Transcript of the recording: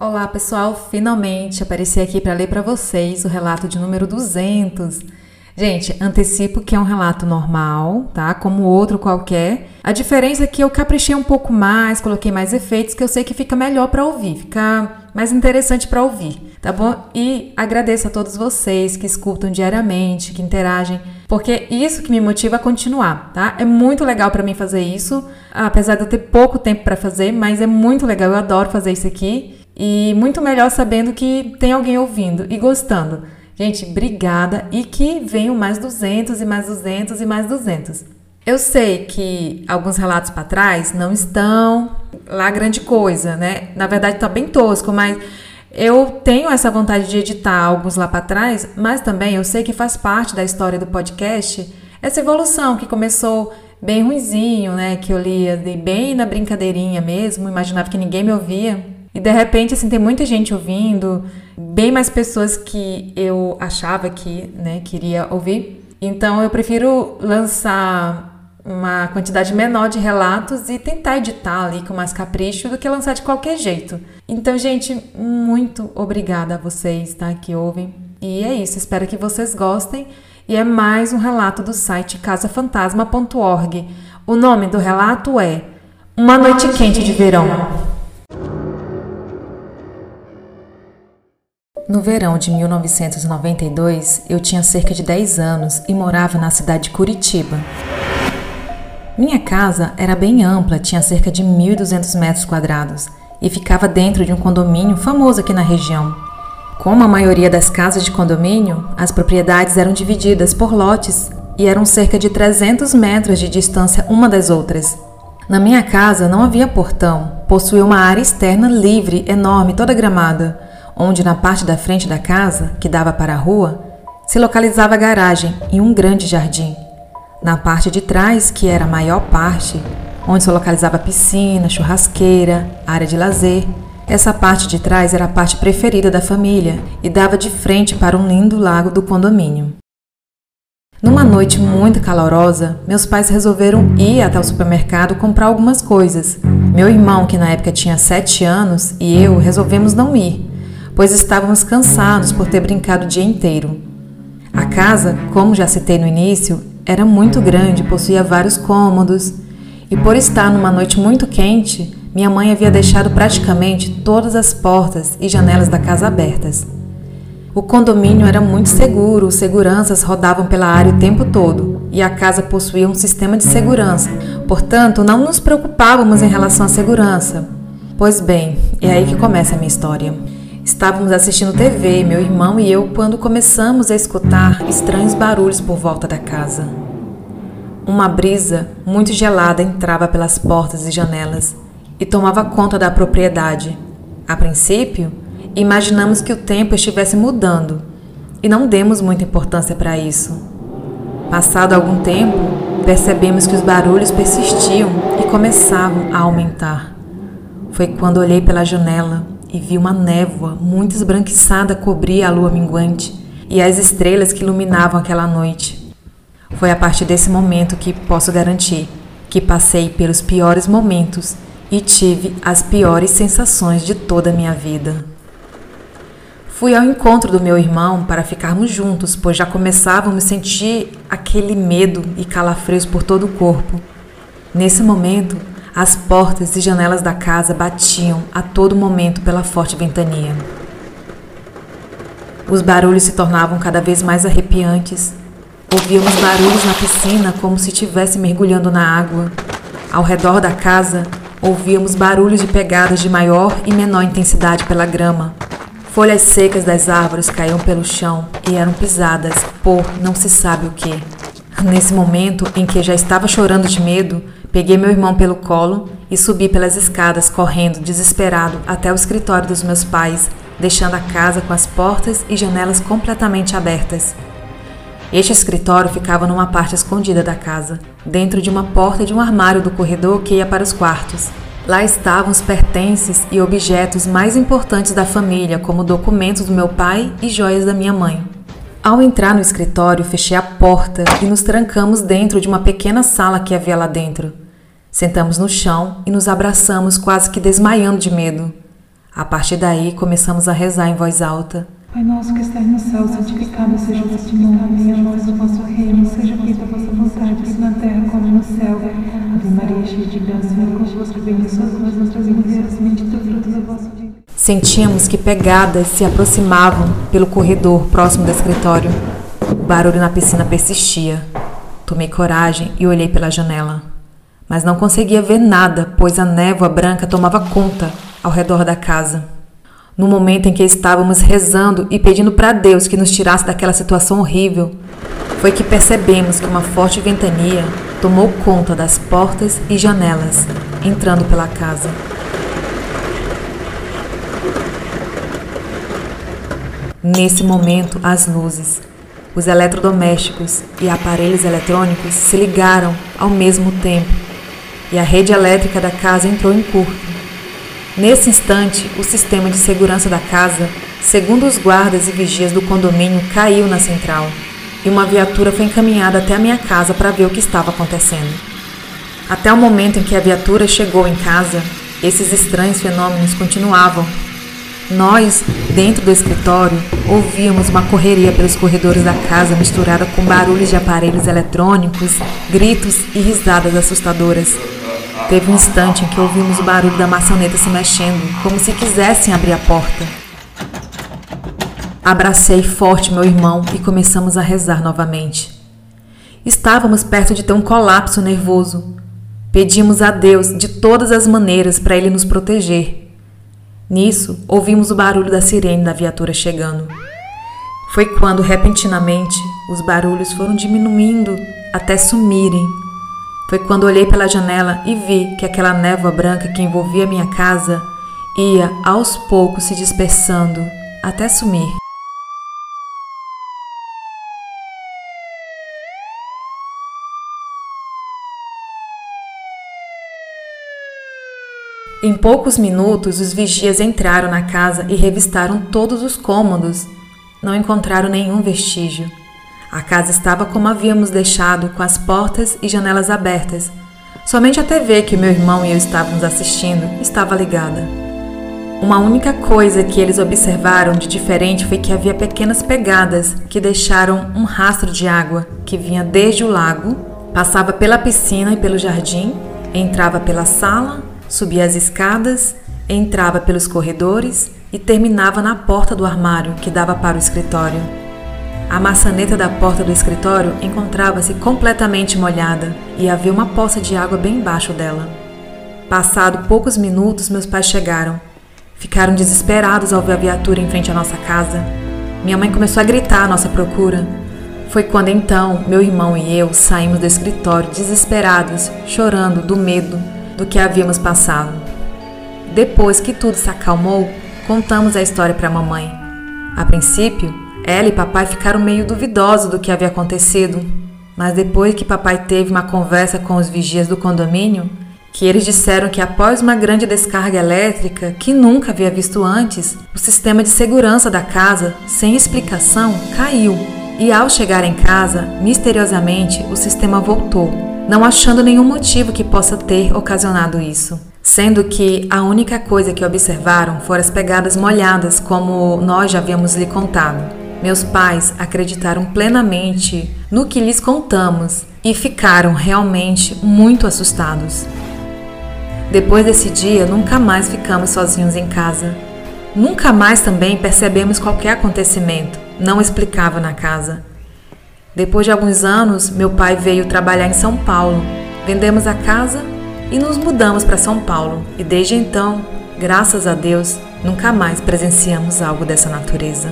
Olá pessoal, finalmente apareci aqui para ler para vocês o relato de número 200. Gente, antecipo que é um relato normal, tá? Como outro qualquer. A diferença é que eu caprichei um pouco mais, coloquei mais efeitos, que eu sei que fica melhor para ouvir, fica mais interessante para ouvir, tá bom? E agradeço a todos vocês que escutam diariamente, que interagem, porque isso que me motiva a continuar, tá? É muito legal para mim fazer isso, apesar de eu ter pouco tempo para fazer, mas é muito legal, eu adoro fazer isso aqui. E muito melhor sabendo que tem alguém ouvindo e gostando. Gente, obrigada e que venham mais 200 e mais 200 e mais 200. Eu sei que alguns relatos para trás não estão lá grande coisa, né? Na verdade tá bem tosco, mas eu tenho essa vontade de editar alguns lá para trás, mas também eu sei que faz parte da história do podcast essa evolução que começou bem ruizinho, né? Que eu lia bem na brincadeirinha mesmo, imaginava que ninguém me ouvia. E de repente, assim, tem muita gente ouvindo, bem mais pessoas que eu achava que, né, queria ouvir. Então eu prefiro lançar uma quantidade menor de relatos e tentar editar ali com mais capricho do que lançar de qualquer jeito. Então, gente, muito obrigada a vocês, tá, que ouvem. E é isso, espero que vocês gostem. E é mais um relato do site casafantasma.org. O nome do relato é Uma Noite Quente de Verão. No verão de 1992, eu tinha cerca de 10 anos e morava na cidade de Curitiba. Minha casa era bem ampla, tinha cerca de 1.200 metros quadrados e ficava dentro de um condomínio famoso aqui na região. Como a maioria das casas de condomínio, as propriedades eram divididas por lotes e eram cerca de 300 metros de distância uma das outras. Na minha casa não havia portão, possuía uma área externa livre, enorme, toda gramada onde na parte da frente da casa, que dava para a rua, se localizava a garagem e um grande jardim. Na parte de trás, que era a maior parte, onde se localizava piscina, churrasqueira, área de lazer, essa parte de trás era a parte preferida da família e dava de frente para um lindo lago do condomínio. Numa noite muito calorosa, meus pais resolveram ir até o supermercado comprar algumas coisas. Meu irmão, que na época tinha 7 anos, e eu resolvemos não ir, pois estávamos cansados por ter brincado o dia inteiro. A casa, como já citei no início, era muito grande, possuía vários cômodos, e por estar numa noite muito quente, minha mãe havia deixado praticamente todas as portas e janelas da casa abertas. O condomínio era muito seguro, os seguranças rodavam pela área o tempo todo e a casa possuía um sistema de segurança, portanto, não nos preocupávamos em relação à segurança. Pois bem, é aí que começa a minha história. Estávamos assistindo TV, meu irmão e eu, quando começamos a escutar estranhos barulhos por volta da casa. Uma brisa muito gelada entrava pelas portas e janelas e tomava conta da propriedade. A princípio, imaginamos que o tempo estivesse mudando e não demos muita importância para isso. Passado algum tempo, percebemos que os barulhos persistiam e começavam a aumentar. Foi quando olhei pela janela e vi uma névoa muito esbranquiçada cobrir a lua minguante e as estrelas que iluminavam aquela noite. Foi a partir desse momento que posso garantir que passei pelos piores momentos e tive as piores sensações de toda a minha vida. Fui ao encontro do meu irmão para ficarmos juntos, pois já começávamos a sentir aquele medo e calafrios por todo o corpo. Nesse momento, as portas e janelas da casa batiam a todo momento pela forte ventania. Os barulhos se tornavam cada vez mais arrepiantes. Ouvíamos barulhos na piscina como se estivesse mergulhando na água. Ao redor da casa, ouvíamos barulhos de pegadas de maior e menor intensidade pela grama. Folhas secas das árvores caíam pelo chão e eram pisadas por não se sabe o que. Nesse momento em que já estava chorando de medo, Peguei meu irmão pelo colo e subi pelas escadas, correndo, desesperado, até o escritório dos meus pais, deixando a casa com as portas e janelas completamente abertas. Este escritório ficava numa parte escondida da casa, dentro de uma porta de um armário do corredor que ia para os quartos. Lá estavam os pertences e objetos mais importantes da família, como documentos do meu pai e joias da minha mãe. Ao entrar no escritório, fechei a porta e nos trancamos dentro de uma pequena sala que havia lá dentro. Sentamos no chão e nos abraçamos, quase que desmaiando de medo. A partir daí, começamos a rezar em voz alta. Pai nosso que estás no céu, santificado seja o vosso nome, venha a nós o vosso reino, seja feita a vossa vontade, assim na terra como no céu. Ave Maria, cheia de graça, Senhor é convosco, bendita sois vós entre as mulheres, bendito o fruto do vosso Sentíamos que pegadas se aproximavam pelo corredor próximo do escritório. O barulho na piscina persistia. Tomei coragem e olhei pela janela. Mas não conseguia ver nada, pois a névoa branca tomava conta ao redor da casa. No momento em que estávamos rezando e pedindo para Deus que nos tirasse daquela situação horrível, foi que percebemos que uma forte ventania tomou conta das portas e janelas, entrando pela casa. Nesse momento, as luzes, os eletrodomésticos e aparelhos eletrônicos se ligaram ao mesmo tempo e a rede elétrica da casa entrou em curto. Nesse instante, o sistema de segurança da casa, segundo os guardas e vigias do condomínio, caiu na central e uma viatura foi encaminhada até a minha casa para ver o que estava acontecendo. Até o momento em que a viatura chegou em casa, esses estranhos fenômenos continuavam. Nós, dentro do escritório, ouvíamos uma correria pelos corredores da casa misturada com barulhos de aparelhos eletrônicos, gritos e risadas assustadoras. Teve um instante em que ouvimos o barulho da maçaneta se mexendo, como se quisessem abrir a porta. Abracei forte meu irmão e começamos a rezar novamente. Estávamos perto de ter um colapso nervoso. Pedimos a Deus de todas as maneiras para Ele nos proteger. Nisso, ouvimos o barulho da sirene da viatura chegando. Foi quando, repentinamente, os barulhos foram diminuindo até sumirem foi quando olhei pela janela e vi que aquela névoa branca que envolvia minha casa ia aos poucos se dispersando até sumir. Em poucos minutos, os vigias entraram na casa e revistaram todos os cômodos. Não encontraram nenhum vestígio. A casa estava como havíamos deixado, com as portas e janelas abertas. Somente a TV que meu irmão e eu estávamos assistindo estava ligada. Uma única coisa que eles observaram de diferente foi que havia pequenas pegadas que deixaram um rastro de água que vinha desde o lago, passava pela piscina e pelo jardim, entrava pela sala, subia as escadas, entrava pelos corredores e terminava na porta do armário que dava para o escritório. A maçaneta da porta do escritório encontrava-se completamente molhada e havia uma poça de água bem embaixo dela. Passado poucos minutos, meus pais chegaram. Ficaram desesperados ao ver a viatura em frente à nossa casa. Minha mãe começou a gritar à nossa procura. Foi quando então meu irmão e eu saímos do escritório desesperados, chorando do medo do que havíamos passado. Depois que tudo se acalmou, contamos a história para a mamãe. A princípio, ela e papai ficaram meio duvidosos do que havia acontecido, mas depois que papai teve uma conversa com os vigias do condomínio, que eles disseram que após uma grande descarga elétrica que nunca havia visto antes, o sistema de segurança da casa, sem explicação, caiu. E ao chegar em casa, misteriosamente, o sistema voltou, não achando nenhum motivo que possa ter ocasionado isso. Sendo que a única coisa que observaram foram as pegadas molhadas, como nós já havíamos lhe contado. Meus pais acreditaram plenamente no que lhes contamos e ficaram realmente muito assustados. Depois desse dia, nunca mais ficamos sozinhos em casa. Nunca mais também percebemos qualquer acontecimento não explicável na casa. Depois de alguns anos, meu pai veio trabalhar em São Paulo. Vendemos a casa e nos mudamos para São Paulo. E desde então, graças a Deus, nunca mais presenciamos algo dessa natureza.